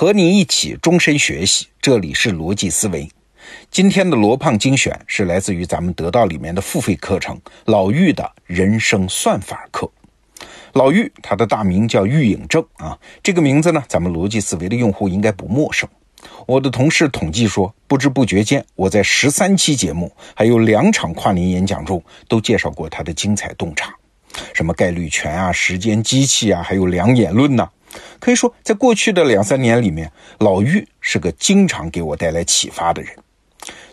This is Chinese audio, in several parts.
和你一起终身学习，这里是逻辑思维。今天的罗胖精选是来自于咱们得到里面的付费课程老玉的人生算法课。老玉他的大名叫玉影正啊，这个名字呢，咱们逻辑思维的用户应该不陌生。我的同事统计说，不知不觉间，我在十三期节目还有两场跨年演讲中都介绍过他的精彩洞察，什么概率权啊、时间机器啊，还有两眼论呐。可以说，在过去的两三年里面，老玉是个经常给我带来启发的人。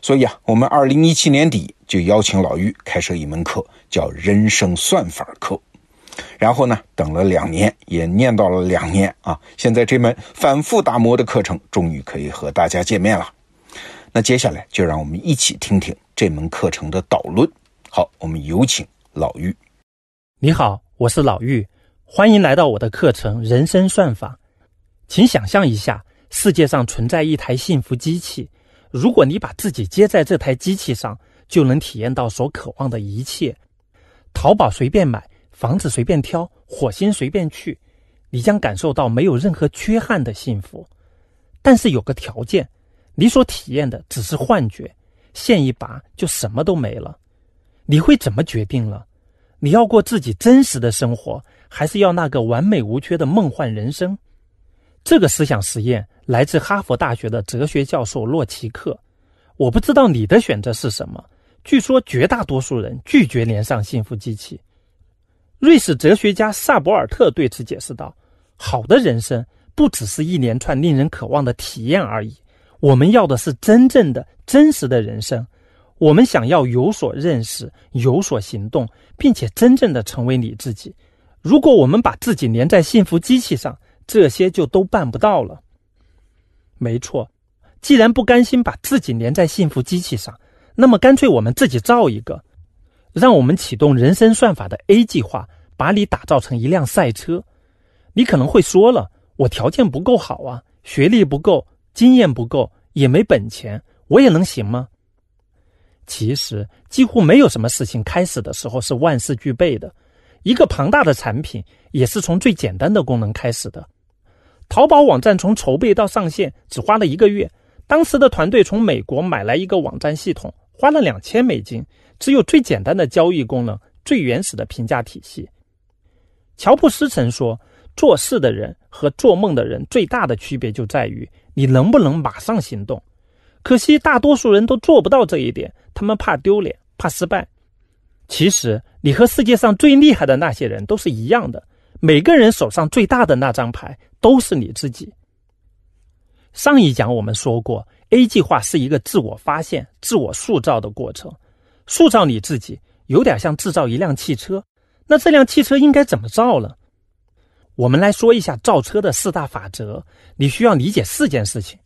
所以啊，我们二零一七年底就邀请老玉开设一门课，叫“人生算法课”。然后呢，等了两年，也念到了两年啊。现在这门反复打磨的课程，终于可以和大家见面了。那接下来就让我们一起听听这门课程的导论。好，我们有请老玉。你好，我是老玉。欢迎来到我的课程《人生算法》。请想象一下，世界上存在一台幸福机器，如果你把自己接在这台机器上，就能体验到所渴望的一切。淘宝随便买，房子随便挑，火星随便去，你将感受到没有任何缺憾的幸福。但是有个条件，你所体验的只是幻觉，线一拔就什么都没了。你会怎么决定了？你要过自己真实的生活？还是要那个完美无缺的梦幻人生？这个思想实验来自哈佛大学的哲学教授洛奇克。我不知道你的选择是什么。据说绝大多数人拒绝连上幸福机器。瑞士哲学家萨博尔特对此解释道：“好的人生不只是一连串令人渴望的体验而已。我们要的是真正的、真实的人生。我们想要有所认识、有所行动，并且真正的成为你自己。”如果我们把自己连在幸福机器上，这些就都办不到了。没错，既然不甘心把自己连在幸福机器上，那么干脆我们自己造一个，让我们启动人生算法的 A 计划，把你打造成一辆赛车。你可能会说了，我条件不够好啊，学历不够，经验不够，也没本钱，我也能行吗？其实，几乎没有什么事情开始的时候是万事俱备的。一个庞大的产品也是从最简单的功能开始的。淘宝网站从筹备到上线只花了一个月，当时的团队从美国买来一个网站系统，花了两千美金，只有最简单的交易功能、最原始的评价体系。乔布斯曾说：“做事的人和做梦的人最大的区别就在于你能不能马上行动。”可惜大多数人都做不到这一点，他们怕丢脸，怕失败。其实，你和世界上最厉害的那些人都是一样的。每个人手上最大的那张牌都是你自己。上一讲我们说过，A 计划是一个自我发现、自我塑造的过程。塑造你自己，有点像制造一辆汽车。那这辆汽车应该怎么造呢？我们来说一下造车的四大法则。你需要理解四件事情。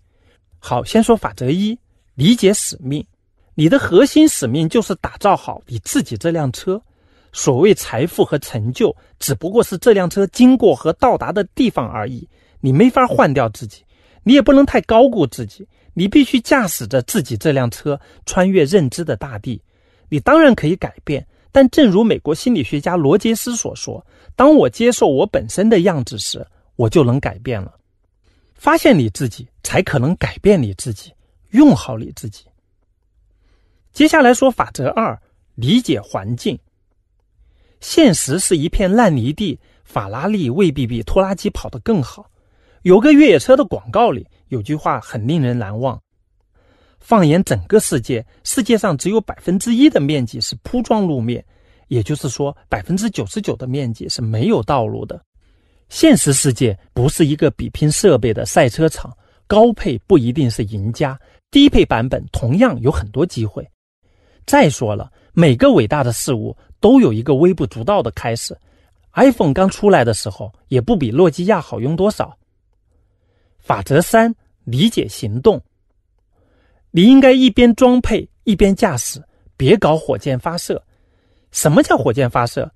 好，先说法则一：理解使命。你的核心使命就是打造好你自己这辆车。所谓财富和成就，只不过是这辆车经过和到达的地方而已。你没法换掉自己，你也不能太高估自己。你必须驾驶着自己这辆车穿越认知的大地。你当然可以改变，但正如美国心理学家罗杰斯所说：“当我接受我本身的样子时，我就能改变了。发现你自己，才可能改变你自己。用好你自己。”接下来说法则二：理解环境。现实是一片烂泥地，法拉利未必比拖拉机跑得更好。有个越野车的广告里有句话很令人难忘：放眼整个世界，世界上只有百分之一的面积是铺装路面，也就是说，百分之九十九的面积是没有道路的。现实世界不是一个比拼设备的赛车场，高配不一定是赢家，低配版本同样有很多机会。再说了，每个伟大的事物都有一个微不足道的开始。iPhone 刚出来的时候，也不比诺基亚好用多少。法则三：理解行动。你应该一边装配一边驾驶，别搞火箭发射。什么叫火箭发射？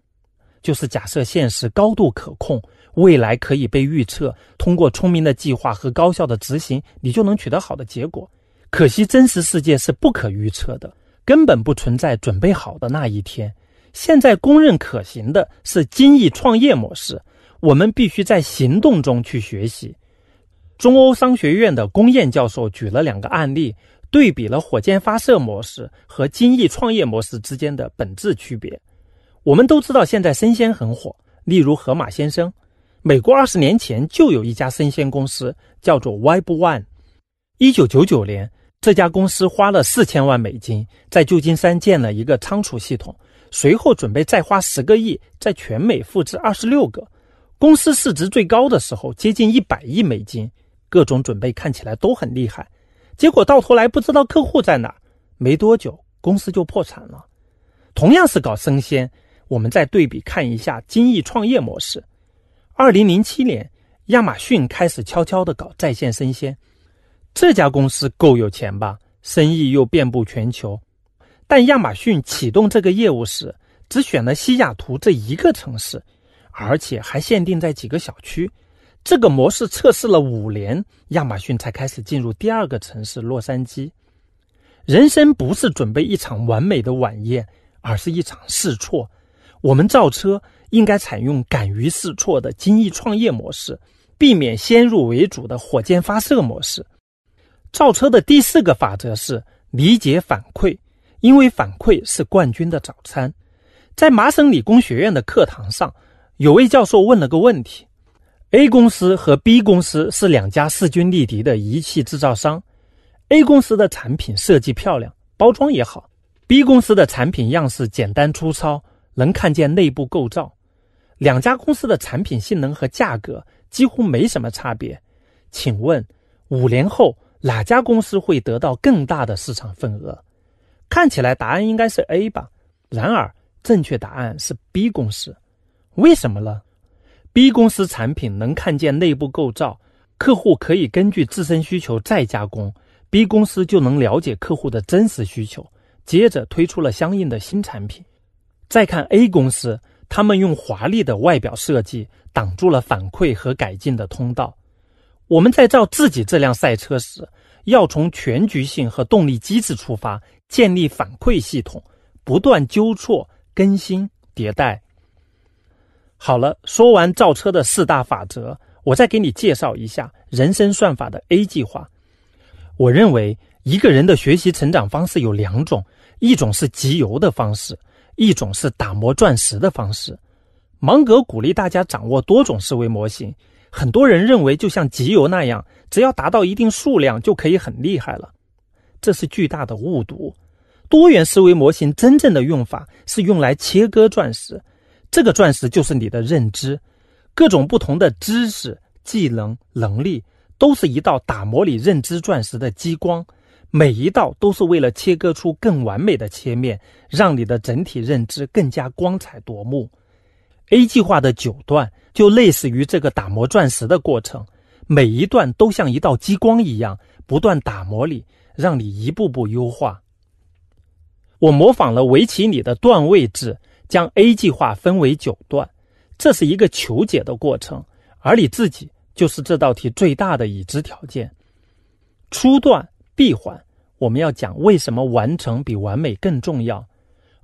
就是假设现实高度可控，未来可以被预测，通过聪明的计划和高效的执行，你就能取得好的结果。可惜真实世界是不可预测的。根本不存在准备好的那一天。现在公认可行的是精益创业模式。我们必须在行动中去学习。中欧商学院的龚燕教授举了两个案例，对比了火箭发射模式和精益创业模式之间的本质区别。我们都知道，现在生鲜很火，例如盒马鲜生。美国二十年前就有一家生鲜公司，叫做 Web One。一九九九年，这家公司花了四千万美金，在旧金山建了一个仓储系统，随后准备再花十个亿，在全美复制二十六个。公司市值最高的时候接近一百亿美金。各种准备看起来都很厉害，结果到头来不知道客户在哪，没多久公司就破产了。同样是搞生鲜，我们再对比看一下精益创业模式。二零零七年，亚马逊开始悄悄的搞在线生鲜，这家公司够有钱吧？生意又遍布全球，但亚马逊启动这个业务时，只选了西雅图这一个城市，而且还限定在几个小区。这个模式测试了五年，亚马逊才开始进入第二个城市洛杉矶。人生不是准备一场完美的晚宴，而是一场试错。我们造车应该采用敢于试错的精益创业模式，避免先入为主的火箭发射模式。造车的第四个法则是理解反馈，因为反馈是冠军的早餐。在麻省理工学院的课堂上，有位教授问了个问题。A 公司和 B 公司是两家势均力敌的仪器制造商。A 公司的产品设计漂亮，包装也好；B 公司的产品样式简单粗糙，能看见内部构造。两家公司的产品性能和价格几乎没什么差别。请问，五年后哪家公司会得到更大的市场份额？看起来答案应该是 A 吧。然而，正确答案是 B 公司。为什么呢？B 公司产品能看见内部构造，客户可以根据自身需求再加工，B 公司就能了解客户的真实需求，接着推出了相应的新产品。再看 A 公司，他们用华丽的外表设计挡住了反馈和改进的通道。我们在造自己这辆赛车时，要从全局性和动力机制出发，建立反馈系统，不断纠错、更新、迭代。好了，说完造车的四大法则，我再给你介绍一下人生算法的 A 计划。我认为一个人的学习成长方式有两种，一种是集邮的方式，一种是打磨钻石的方式。芒格鼓励大家掌握多种思维模型，很多人认为就像集邮那样，只要达到一定数量就可以很厉害了，这是巨大的误读。多元思维模型真正的用法是用来切割钻石。这个钻石就是你的认知，各种不同的知识、技能、能力，都是一道打磨你认知钻石的激光，每一道都是为了切割出更完美的切面，让你的整体认知更加光彩夺目。A 计划的九段就类似于这个打磨钻石的过程，每一段都像一道激光一样，不断打磨你，让你一步步优化。我模仿了围棋里的段位制。将 A 计划分为九段，这是一个求解的过程，而你自己就是这道题最大的已知条件。初段闭环，我们要讲为什么完成比完美更重要。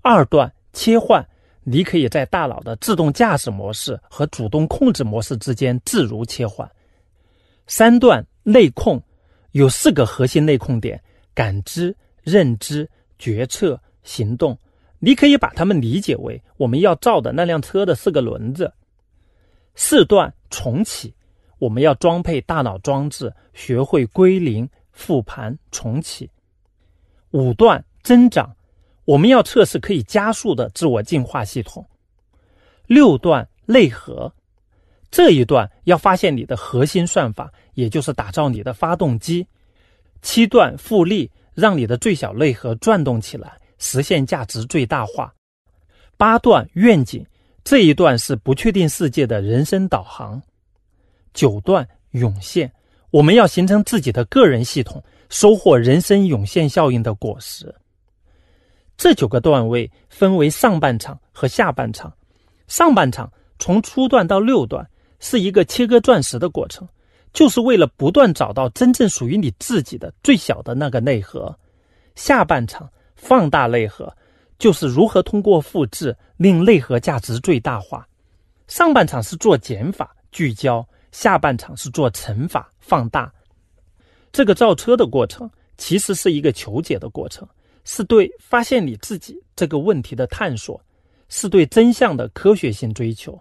二段切换，你可以在大脑的自动驾驶模式和主动控制模式之间自如切换。三段内控，有四个核心内控点：感知、认知、决策、行动。你可以把它们理解为我们要造的那辆车的四个轮子。四段重启，我们要装配大脑装置，学会归零、复盘、重启。五段增长，我们要测试可以加速的自我进化系统。六段内核，这一段要发现你的核心算法，也就是打造你的发动机。七段复利，让你的最小内核转动起来。实现价值最大化。八段愿景，这一段是不确定世界的人生导航。九段涌现，我们要形成自己的个人系统，收获人生涌现效应的果实。这九个段位分为上半场和下半场。上半场从初段到六段是一个切割钻石的过程，就是为了不断找到真正属于你自己的最小的那个内核。下半场。放大内核，就是如何通过复制令内核价值最大化。上半场是做减法、聚焦，下半场是做乘法放大。这个造车的过程其实是一个求解的过程，是对发现你自己这个问题的探索，是对真相的科学性追求。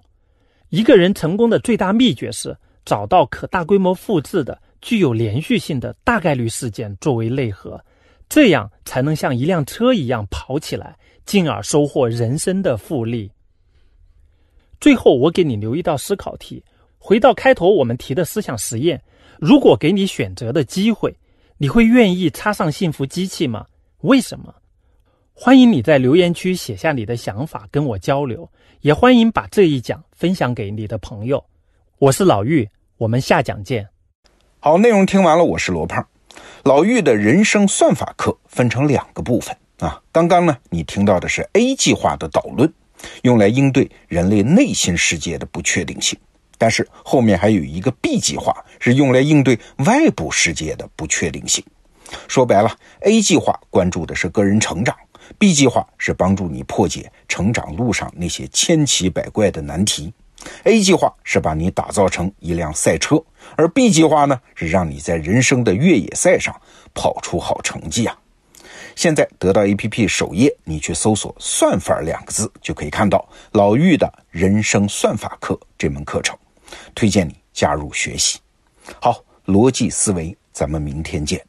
一个人成功的最大秘诀是找到可大规模复制的、具有连续性的大概率事件作为内核，这样才能像一辆车一样跑起来，进而收获人生的复利。最后，我给你留一道思考题。回到开头我们提的思想实验，如果给你选择的机会，你会愿意插上幸福机器吗？为什么？欢迎你在留言区写下你的想法，跟我交流。也欢迎把这一讲分享给你的朋友。我是老玉，我们下讲见。好，内容听完了，我是罗胖。老玉的人生算法课分成两个部分啊。刚刚呢，你听到的是 A 计划的导论，用来应对人类内心世界的不确定性。但是后面还有一个 B 计划，是用来应对外部世界的不确定性。说白了，A 计划关注的是个人成长，B 计划是帮助你破解成长路上那些千奇百怪的难题。A 计划是把你打造成一辆赛车，而 B 计划呢，是让你在人生的越野赛上跑出好成绩啊。现在得到 APP 首页，你去搜索“算法”两个字，就可以看到老玉的人生算法课这门课程。推荐你加入学习。好，逻辑思维，咱们明天见。